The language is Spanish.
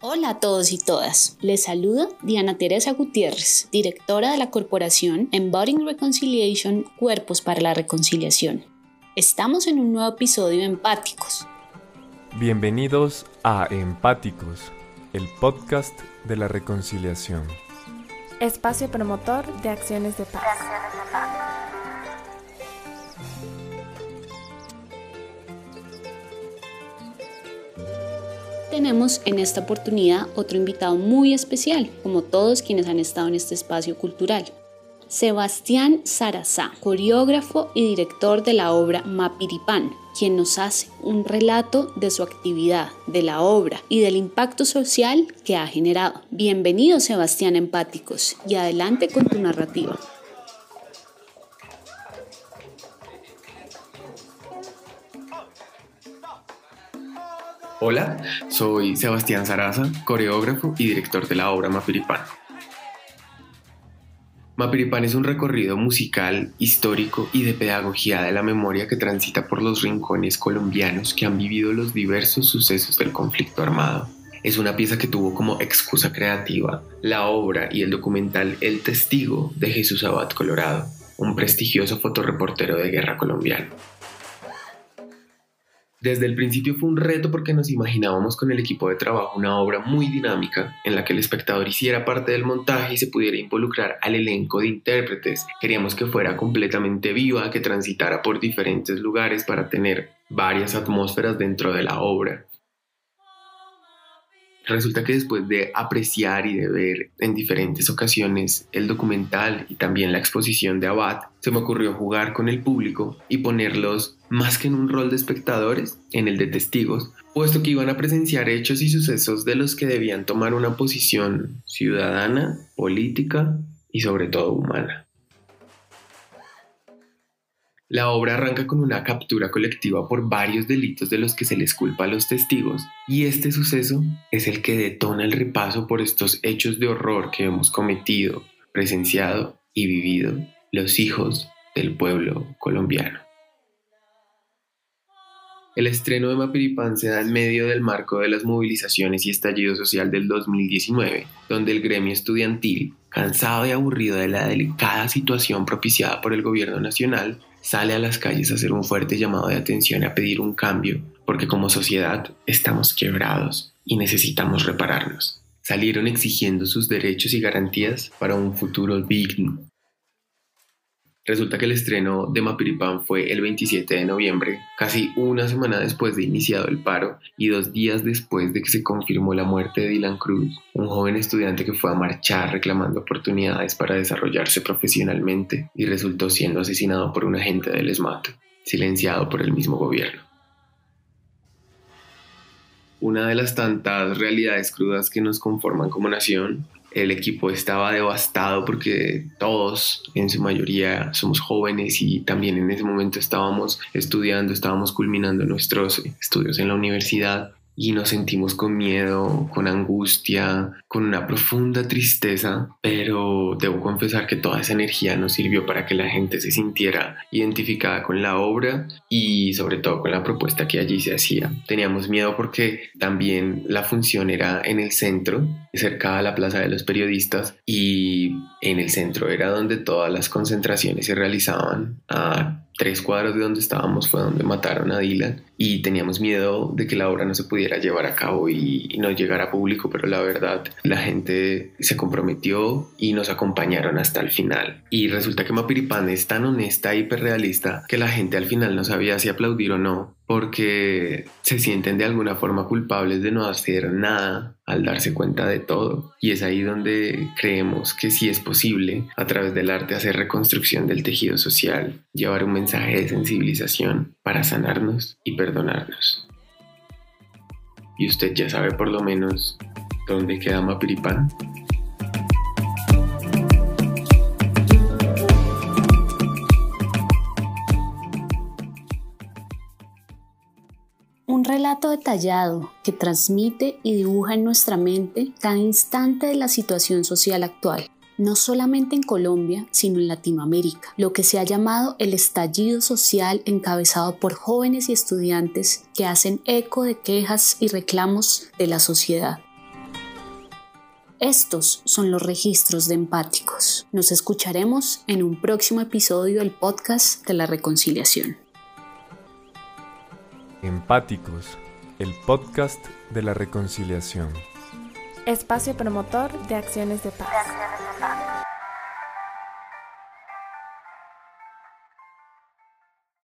Hola a todos y todas. Les saluda Diana Teresa Gutiérrez, directora de la corporación Embodying Reconciliation Cuerpos para la Reconciliación. Estamos en un nuevo episodio de Empáticos. Bienvenidos a Empáticos, el podcast de la reconciliación. Espacio promotor de acciones de paz. Tenemos en esta oportunidad otro invitado muy especial, como todos quienes han estado en este espacio cultural. Sebastián Sarazá, coreógrafo y director de la obra Mapiripán, quien nos hace un relato de su actividad, de la obra y del impacto social que ha generado. Bienvenido Sebastián Empáticos y adelante con tu narrativa. Hola, soy Sebastián Saraza, coreógrafo y director de la obra Mapiripán. Mapiripán es un recorrido musical, histórico y de pedagogía de la memoria que transita por los rincones colombianos que han vivido los diversos sucesos del conflicto armado. Es una pieza que tuvo como excusa creativa la obra y el documental El Testigo de Jesús Abad Colorado, un prestigioso fotoreportero de guerra colombiano. Desde el principio fue un reto porque nos imaginábamos con el equipo de trabajo una obra muy dinámica en la que el espectador hiciera parte del montaje y se pudiera involucrar al elenco de intérpretes. Queríamos que fuera completamente viva, que transitara por diferentes lugares para tener varias atmósferas dentro de la obra. Resulta que después de apreciar y de ver en diferentes ocasiones el documental y también la exposición de Abad, se me ocurrió jugar con el público y ponerlos más que en un rol de espectadores, en el de testigos, puesto que iban a presenciar hechos y sucesos de los que debían tomar una posición ciudadana, política y sobre todo humana. La obra arranca con una captura colectiva por varios delitos de los que se les culpa a los testigos, y este suceso es el que detona el repaso por estos hechos de horror que hemos cometido, presenciado y vivido los hijos del pueblo colombiano. El estreno de Mapiripán se da en medio del marco de las movilizaciones y estallido social del 2019, donde el gremio estudiantil, cansado y aburrido de la delicada situación propiciada por el gobierno nacional, sale a las calles a hacer un fuerte llamado de atención a pedir un cambio, porque como sociedad estamos quebrados y necesitamos repararnos. Salieron exigiendo sus derechos y garantías para un futuro digno, Resulta que el estreno de Mapiripán fue el 27 de noviembre, casi una semana después de iniciado el paro y dos días después de que se confirmó la muerte de Dylan Cruz, un joven estudiante que fue a marchar reclamando oportunidades para desarrollarse profesionalmente y resultó siendo asesinado por un agente del ESMAD, silenciado por el mismo gobierno. Una de las tantas realidades crudas que nos conforman como nación el equipo estaba devastado porque todos, en su mayoría, somos jóvenes y también en ese momento estábamos estudiando, estábamos culminando nuestros estudios en la universidad y nos sentimos con miedo, con angustia, con una profunda tristeza, pero debo confesar que toda esa energía nos sirvió para que la gente se sintiera identificada con la obra y sobre todo con la propuesta que allí se hacía. Teníamos miedo porque también la función era en el centro, cerca a la Plaza de los Periodistas y en el centro era donde todas las concentraciones se realizaban tres cuadros de donde estábamos fue donde mataron a Dylan y teníamos miedo de que la obra no se pudiera llevar a cabo y, no llegara a público, pero la verdad la gente se comprometió y nos acompañaron hasta el final. Y resulta que Mapiripán es tan honesta y hiperrealista que la gente al final no sabía si aplaudir o no porque se sienten de alguna forma culpables de no hacer nada al darse cuenta de todo. Y es ahí donde creemos que sí es posible, a través del arte, hacer reconstrucción del tejido social, llevar un mensaje de sensibilización para sanarnos y perdonarnos. Y usted ya sabe por lo menos dónde queda Mapiripán. Relato detallado que transmite y dibuja en nuestra mente cada instante de la situación social actual, no solamente en Colombia, sino en Latinoamérica, lo que se ha llamado el estallido social encabezado por jóvenes y estudiantes que hacen eco de quejas y reclamos de la sociedad. Estos son los registros de empáticos. Nos escucharemos en un próximo episodio del podcast de la reconciliación. Empáticos, el podcast de la reconciliación. Espacio promotor de acciones de paz.